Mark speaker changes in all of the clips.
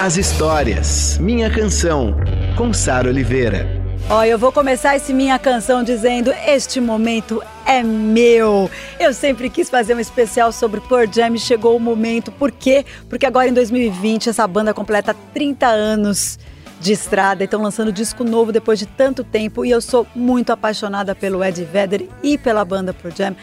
Speaker 1: as histórias. Minha canção, com Sara Oliveira.
Speaker 2: Ó, eu vou começar esse minha canção dizendo: Este momento é meu. Eu sempre quis fazer um especial sobre Pearl Jam e chegou o momento. Por quê? Porque agora em 2020 essa banda completa 30 anos de estrada e estão lançando disco novo depois de tanto tempo e eu sou muito apaixonada pelo Ed Vedder e pela banda Pearl Jam.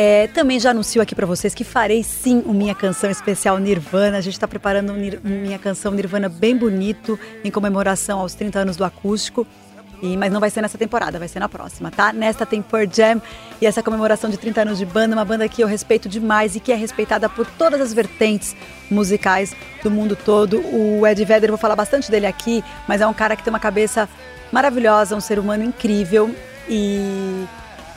Speaker 2: É, também já anuncio aqui para vocês que farei sim o Minha Canção Especial Nirvana. A gente está preparando um Minha Canção Nirvana bem bonito, em comemoração aos 30 anos do acústico. E, mas não vai ser nessa temporada, vai ser na próxima, tá? Nesta tem Pearl Jam e essa comemoração de 30 anos de banda, uma banda que eu respeito demais e que é respeitada por todas as vertentes musicais do mundo todo. O Ed Vedder, vou falar bastante dele aqui, mas é um cara que tem uma cabeça maravilhosa, um ser humano incrível e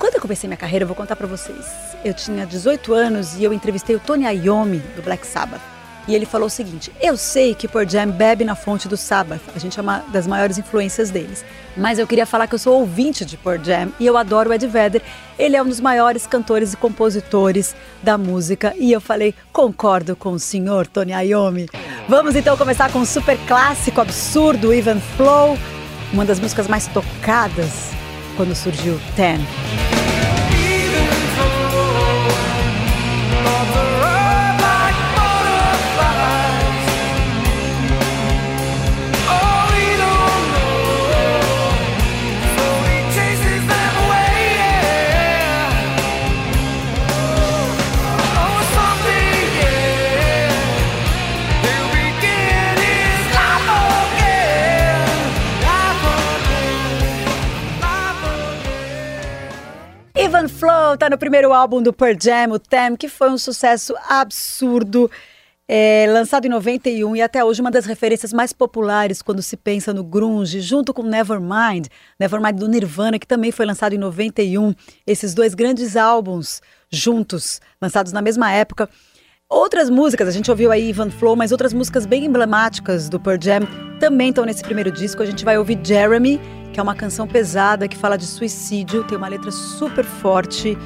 Speaker 2: quando eu comecei minha carreira, eu vou contar para vocês. Eu tinha 18 anos e eu entrevistei o Tony Iommi do Black Sabbath. E ele falou o seguinte: Eu sei que Pearl Jam bebe na fonte do Sabbath, a gente é uma das maiores influências deles. Mas eu queria falar que eu sou ouvinte de Pearl Jam e eu adoro o Ed Vedder. Ele é um dos maiores cantores e compositores da música. E eu falei: Concordo com o senhor Tony Iommi. Vamos então começar com um super clássico absurdo, Even Flow, uma das músicas mais tocadas quando surgiu Ten. Flow tá no primeiro álbum do Pearl Jam, o Them, que foi um sucesso absurdo. É, lançado em 91 e até hoje uma das referências mais populares quando se pensa no grunge, junto com Nevermind, Nevermind do Nirvana, que também foi lançado em 91. Esses dois grandes álbuns juntos, lançados na mesma época. Outras músicas, a gente ouviu aí Ivan Flow, mas outras músicas bem emblemáticas do Pearl Jam também estão nesse primeiro disco. A gente vai ouvir Jeremy, que é uma canção pesada que fala de suicídio, tem uma letra super forte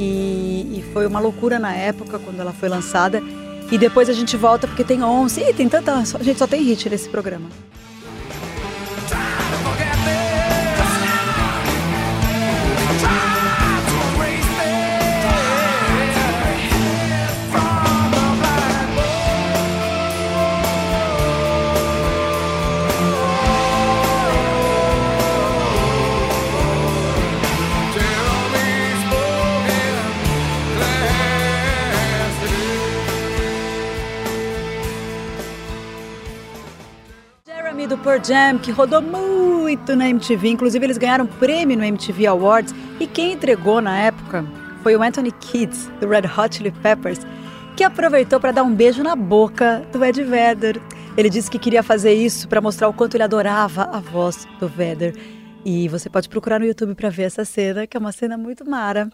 Speaker 2: e, e, foi uma loucura na época quando ela foi lançada. E depois a gente volta porque tem 11, e tem tanta, gente só tem hit nesse programa. Pearl Jam, que rodou muito na MTV. Inclusive, eles ganharam prêmio no MTV Awards. E quem entregou na época foi o Anthony Kidd, do Red Hot Chili Peppers, que aproveitou para dar um beijo na boca do Ed Vedder. Ele disse que queria fazer isso para mostrar o quanto ele adorava a voz do Vedder. E você pode procurar no YouTube para ver essa cena, que é uma cena muito mara.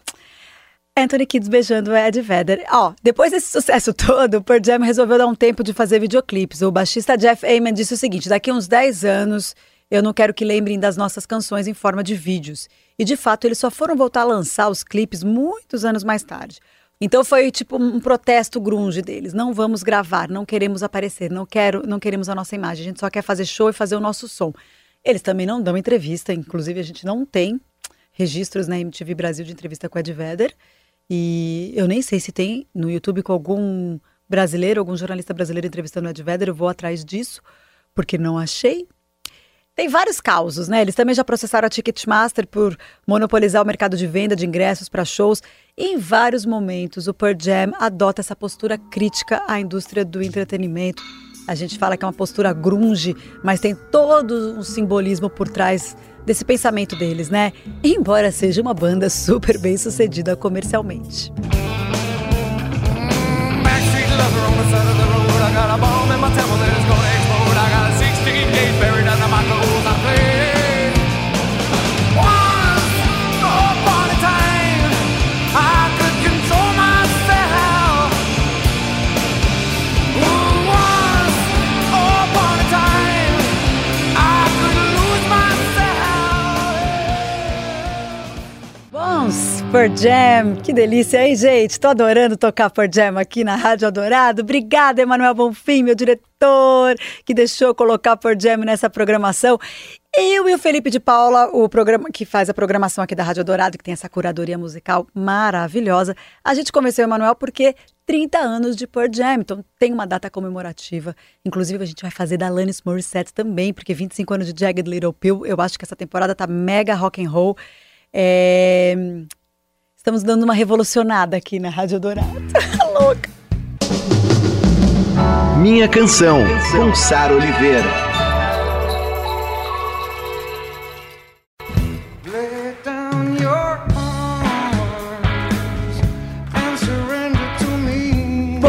Speaker 2: Anthony Kids beijando Ed Vedder. Ó, depois desse sucesso todo, o Pearl Jam resolveu dar um tempo de fazer videoclipes. O baixista Jeff Ayman disse o seguinte: daqui a uns 10 anos eu não quero que lembrem das nossas canções em forma de vídeos. E de fato, eles só foram voltar a lançar os clipes muitos anos mais tarde. Então foi tipo um protesto grunge deles. Não vamos gravar, não queremos aparecer, não quero, não queremos a nossa imagem. A gente só quer fazer show e fazer o nosso som. Eles também não dão entrevista, inclusive a gente não tem registros na MTV Brasil de entrevista com Ed Vedder. E eu nem sei se tem no YouTube com algum brasileiro, algum jornalista brasileiro entrevistando o Ed Vedder, eu vou atrás disso, porque não achei. Tem vários causos, né? Eles também já processaram a Ticketmaster por monopolizar o mercado de venda de ingressos para shows. Em vários momentos, o Pearl Jam adota essa postura crítica à indústria do entretenimento. A gente fala que é uma postura grunge, mas tem todo um simbolismo por trás desse pensamento deles, né? Embora seja uma banda super bem sucedida comercialmente. Jam, que delícia, hein, gente? Tô adorando tocar Pearl Jam aqui na Rádio Adorado. Obrigada, Emanuel Bonfim, meu diretor, que deixou colocar Pearl Jam nessa programação. Eu e o Felipe de Paula, o programa que faz a programação aqui da Rádio Dourado, que tem essa curadoria musical maravilhosa. A gente convenceu o Emanuel porque 30 anos de Pearl Jam, então tem uma data comemorativa. Inclusive, a gente vai fazer da Alanis Morissette também, porque 25 anos de Jagged Little Pill, eu acho que essa temporada tá mega rock and roll. É... Estamos dando uma revolucionada aqui na Rádio Dourado. Louca!
Speaker 1: Minha canção, com Sara Oliveira.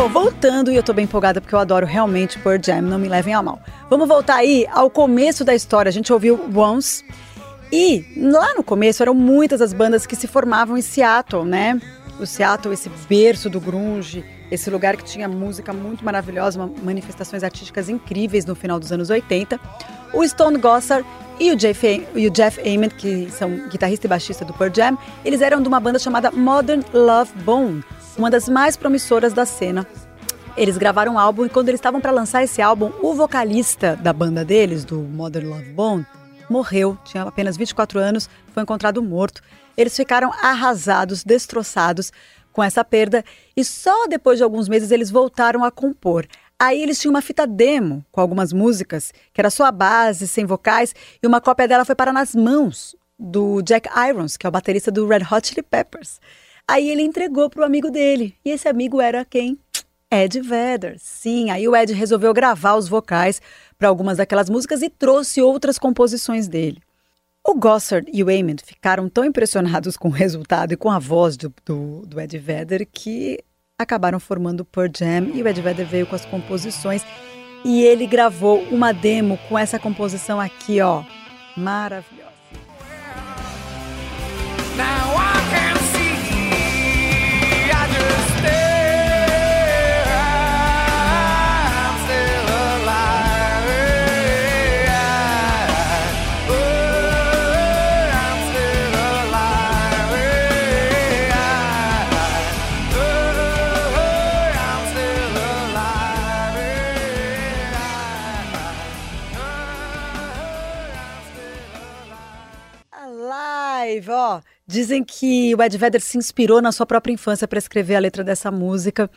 Speaker 2: voltando e eu tô bem empolgada porque eu adoro realmente Pearl Jam, não me levem a mal. Vamos voltar aí ao começo da história. A gente ouviu Once e lá no começo eram muitas as bandas que se formavam em Seattle, né? O Seattle, esse berço do grunge, esse lugar que tinha música muito maravilhosa, manifestações artísticas incríveis no final dos anos 80. O Stone Gossard e o Jeff, e o Jeff Ament, que são guitarrista e baixista do Pearl Jam, eles eram de uma banda chamada Modern Love Bone, uma das mais promissoras da cena eles gravaram um álbum e quando eles estavam para lançar esse álbum, o vocalista da banda deles, do Modern Love Bone, morreu, tinha apenas 24 anos, foi encontrado morto. Eles ficaram arrasados, destroçados com essa perda e só depois de alguns meses eles voltaram a compor. Aí eles tinham uma fita demo com algumas músicas, que era só base, sem vocais, e uma cópia dela foi parar nas mãos do Jack Irons, que é o baterista do Red Hot Chili Peppers. Aí ele entregou para o amigo dele, e esse amigo era quem? Ed Vedder. Sim, aí o Ed resolveu gravar os vocais para algumas daquelas músicas e trouxe outras composições dele. O Gossard e o Ament ficaram tão impressionados com o resultado e com a voz do, do, do Ed Vedder que acabaram formando o Pearl Jam e o Ed Vedder veio com as composições e ele gravou uma demo com essa composição aqui, ó, maravilhosa. Dizem que o Ed Vedder se inspirou na sua própria infância para escrever a letra dessa música.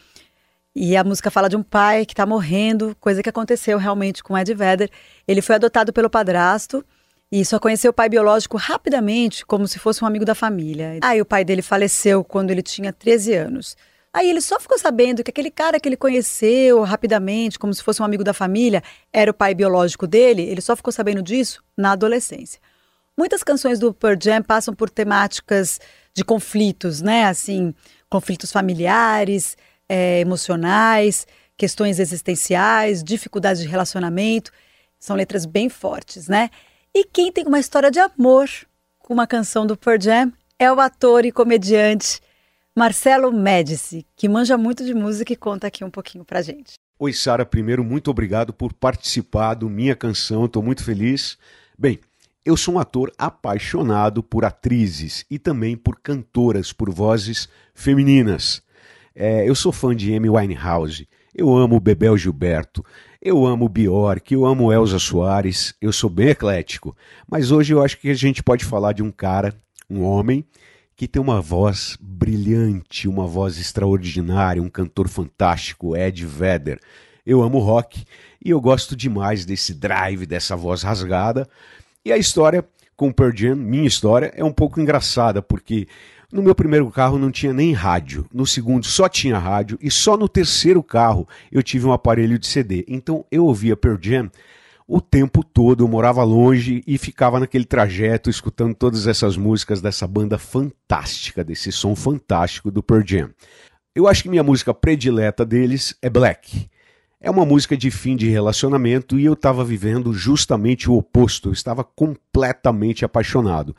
Speaker 2: E a música fala de um pai que está morrendo, coisa que aconteceu realmente com o Ed Vedder. Ele foi adotado pelo padrasto e só conheceu o pai biológico rapidamente, como se fosse um amigo da família. Aí o pai dele faleceu quando ele tinha 13 anos. Aí ele só ficou sabendo que aquele cara que ele conheceu rapidamente, como se fosse um amigo da família, era o pai biológico dele. Ele só ficou sabendo disso na adolescência. Muitas canções do Pearl Jam passam por temáticas de conflitos, né? Assim, conflitos familiares, é, emocionais, questões existenciais, dificuldades de relacionamento. São letras bem fortes, né? E quem tem uma história de amor com uma canção do Pearl Jam é o ator e comediante Marcelo Médici, que manja muito de música e conta aqui um pouquinho pra gente.
Speaker 3: Oi, Sara. Primeiro, muito obrigado por participar do Minha Canção. Estou muito feliz. Bem, eu sou um ator apaixonado por atrizes e também por cantoras, por vozes femininas. É, eu sou fã de Amy Winehouse, eu amo Bebel Gilberto, eu amo Bjork, eu amo Elza Soares, eu sou bem eclético. Mas hoje eu acho que a gente pode falar de um cara, um homem, que tem uma voz brilhante, uma voz extraordinária, um cantor fantástico, Ed Vedder. Eu amo rock e eu gosto demais desse drive, dessa voz rasgada. E a história com o Pearl Jam, minha história, é um pouco engraçada, porque no meu primeiro carro não tinha nem rádio, no segundo só tinha rádio, e só no terceiro carro eu tive um aparelho de CD. Então eu ouvia Pearl Jam o tempo todo, eu morava longe e ficava naquele trajeto escutando todas essas músicas dessa banda fantástica, desse som fantástico do Pearl Jam. Eu acho que minha música predileta deles é Black. É uma música de fim de relacionamento e eu estava vivendo justamente o oposto, eu estava completamente apaixonado.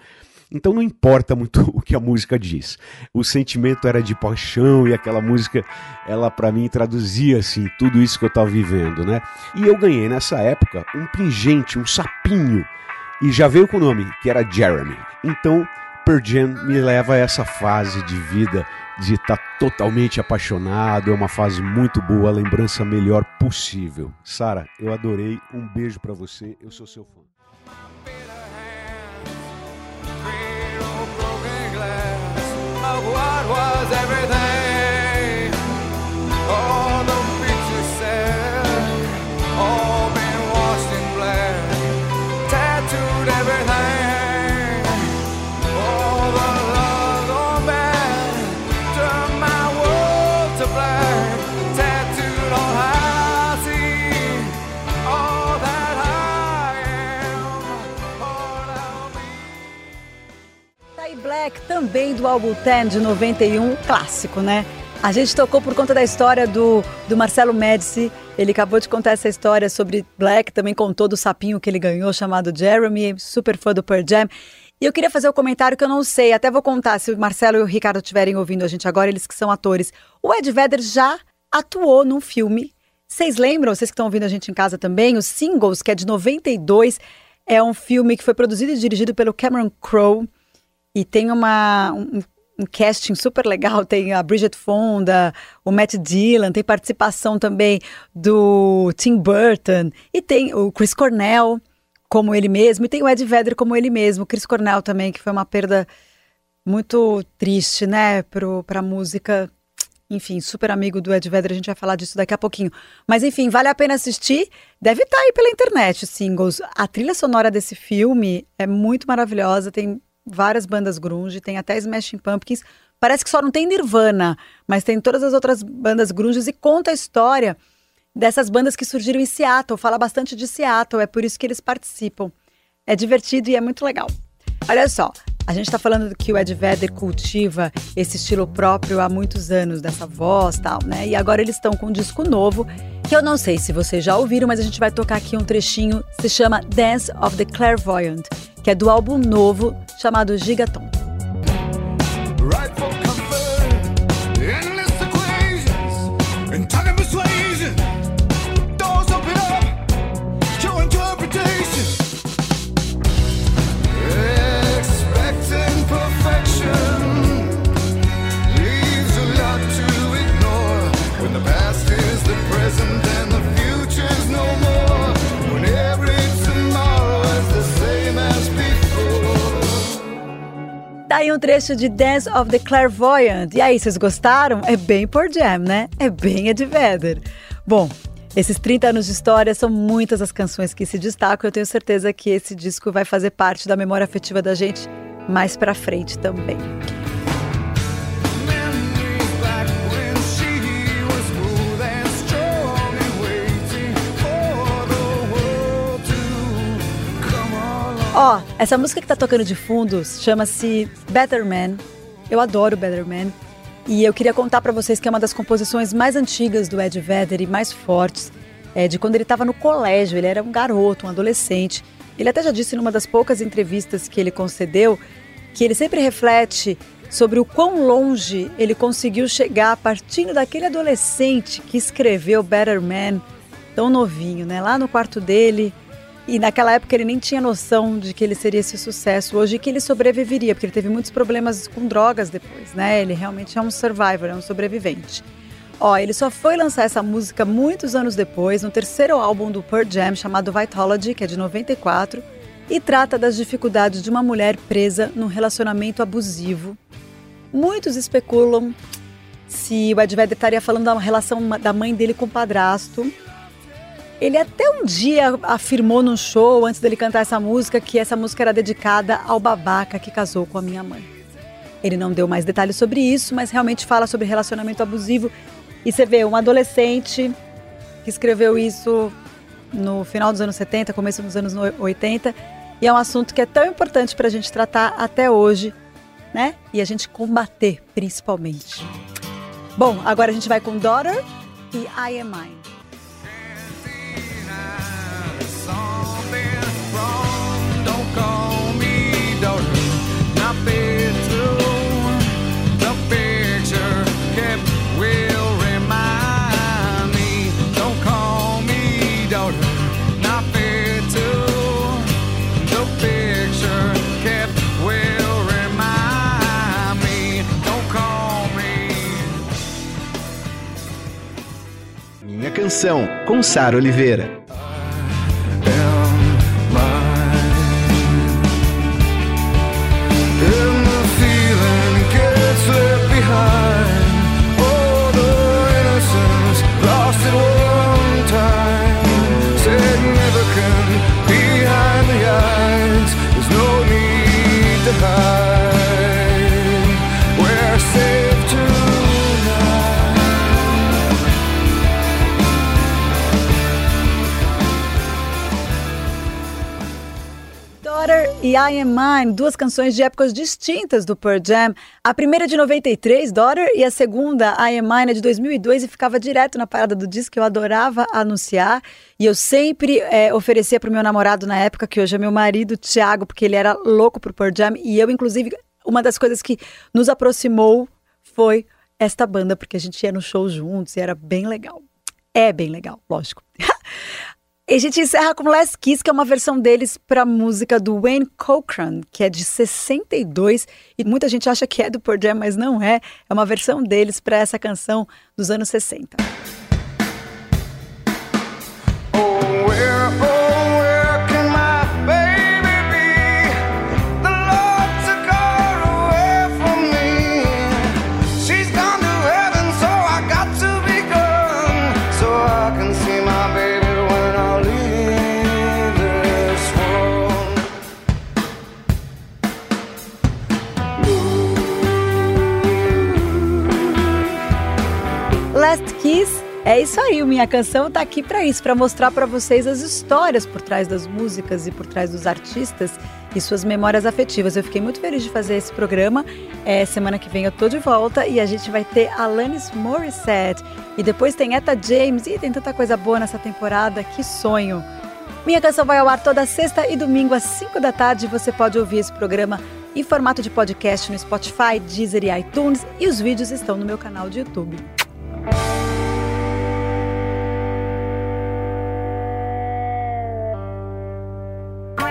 Speaker 3: Então não importa muito o que a música diz. O sentimento era de paixão e aquela música, ela para mim traduzia assim tudo isso que eu estava vivendo, né? E eu ganhei nessa época um pingente, um sapinho, e já veio com o nome, que era Jeremy. Então Pearl Jam me leva a essa fase de vida de estar tá totalmente apaixonado, é uma fase muito boa, a lembrança melhor possível. Sara, eu adorei, um beijo para você, eu sou seu fã.
Speaker 2: Também do álbum 10 de 91, clássico, né? A gente tocou por conta da história do, do Marcelo Médici. Ele acabou de contar essa história sobre Black, também contou do sapinho que ele ganhou, chamado Jeremy, super fã do Pearl Jam. E eu queria fazer o um comentário que eu não sei, até vou contar se o Marcelo e o Ricardo estiverem ouvindo a gente agora, eles que são atores. O Ed Vedder já atuou num filme. Vocês lembram, vocês que estão ouvindo a gente em casa também, os Singles, que é de 92, é um filme que foi produzido e dirigido pelo Cameron Crowe. E tem uma, um, um, casting super legal. Tem a Bridget Fonda, o Matt Dillon, tem participação também do Tim Burton. E tem o Chris Cornell como ele mesmo. E tem o Ed Vedder como ele mesmo. O Chris Cornell também, que foi uma perda muito triste, né, para a música. Enfim, super amigo do Ed Vedder, a gente vai falar disso daqui a pouquinho. Mas enfim, vale a pena assistir. Deve estar tá aí pela internet, os singles. A trilha sonora desse filme é muito maravilhosa, tem várias bandas grunge, tem até Smashing Pumpkins. Parece que só não tem Nirvana, mas tem todas as outras bandas grunges e conta a história dessas bandas que surgiram em Seattle. Fala bastante de Seattle, é por isso que eles participam. É divertido e é muito legal. Olha só, a gente está falando que o Ed Vedder cultiva esse estilo próprio há muitos anos, dessa voz tal, né? E agora eles estão com um disco novo, que eu não sei se vocês já ouviram, mas a gente vai tocar aqui um trechinho, se chama Dance of the Clairvoyant que é do álbum novo chamado Gigaton. Tá trecho de Dance of the Clairvoyant. E aí, vocês gostaram? É bem por Jam, né? É bem Ed Vedder. Bom, esses 30 anos de história são muitas as canções que se destacam. Eu tenho certeza que esse disco vai fazer parte da memória afetiva da gente mais pra frente também. Ó, oh, essa música que tá tocando de fundo chama-se Better Man. Eu adoro Better Man. E eu queria contar para vocês que é uma das composições mais antigas do Ed Vedder e mais fortes, é, de quando ele estava no colégio. Ele era um garoto, um adolescente. Ele até já disse numa das poucas entrevistas que ele concedeu que ele sempre reflete sobre o quão longe ele conseguiu chegar partindo daquele adolescente que escreveu Better Man tão novinho, né? Lá no quarto dele, e naquela época ele nem tinha noção de que ele seria esse sucesso hoje e que ele sobreviveria, porque ele teve muitos problemas com drogas depois, né? Ele realmente é um survivor, é um sobrevivente. Ó, ele só foi lançar essa música muitos anos depois, no terceiro álbum do Pearl Jam, chamado Vitology, que é de 94, e trata das dificuldades de uma mulher presa num relacionamento abusivo. Muitos especulam se o Ed Vedder estaria falando da relação da mãe dele com o padrasto, ele até um dia afirmou num show, antes dele cantar essa música, que essa música era dedicada ao babaca que casou com a minha mãe. Ele não deu mais detalhes sobre isso, mas realmente fala sobre relacionamento abusivo. E você vê um adolescente que escreveu isso no final dos anos 70, começo dos anos 80, e é um assunto que é tão importante para a gente tratar até hoje, né? E a gente combater, principalmente. Bom, agora a gente vai com Daughter e I Am Mine.
Speaker 1: Canção, com Sara Oliveira.
Speaker 2: I Am Mine, duas canções de épocas distintas do Pearl Jam. A primeira de 93, Daughter, e a segunda, I Am Mine, é de 2002 e ficava direto na parada do disco que eu adorava anunciar. E eu sempre é, oferecia para o meu namorado na época, que hoje é meu marido, Thiago, porque ele era louco pro Pearl Jam. E eu, inclusive, uma das coisas que nos aproximou foi esta banda, porque a gente ia no show juntos e era bem legal. É bem legal, lógico. E a gente encerra com Last Kiss, que é uma versão deles para a música do Wayne Cochran, que é de 62, e muita gente acha que é do Pearl Jam, mas não é. É uma versão deles para essa canção dos anos 60. Minha canção tá aqui para isso, para mostrar para vocês as histórias por trás das músicas e por trás dos artistas e suas memórias afetivas. Eu fiquei muito feliz de fazer esse programa. É, semana que vem eu tô de volta e a gente vai ter Alanis Morissette e depois tem Etta James e tem tanta coisa boa nessa temporada. Que sonho! Minha canção vai ao ar toda sexta e domingo às 5 da tarde. Você pode ouvir esse programa em formato de podcast no Spotify, Deezer e iTunes e os vídeos estão no meu canal de YouTube.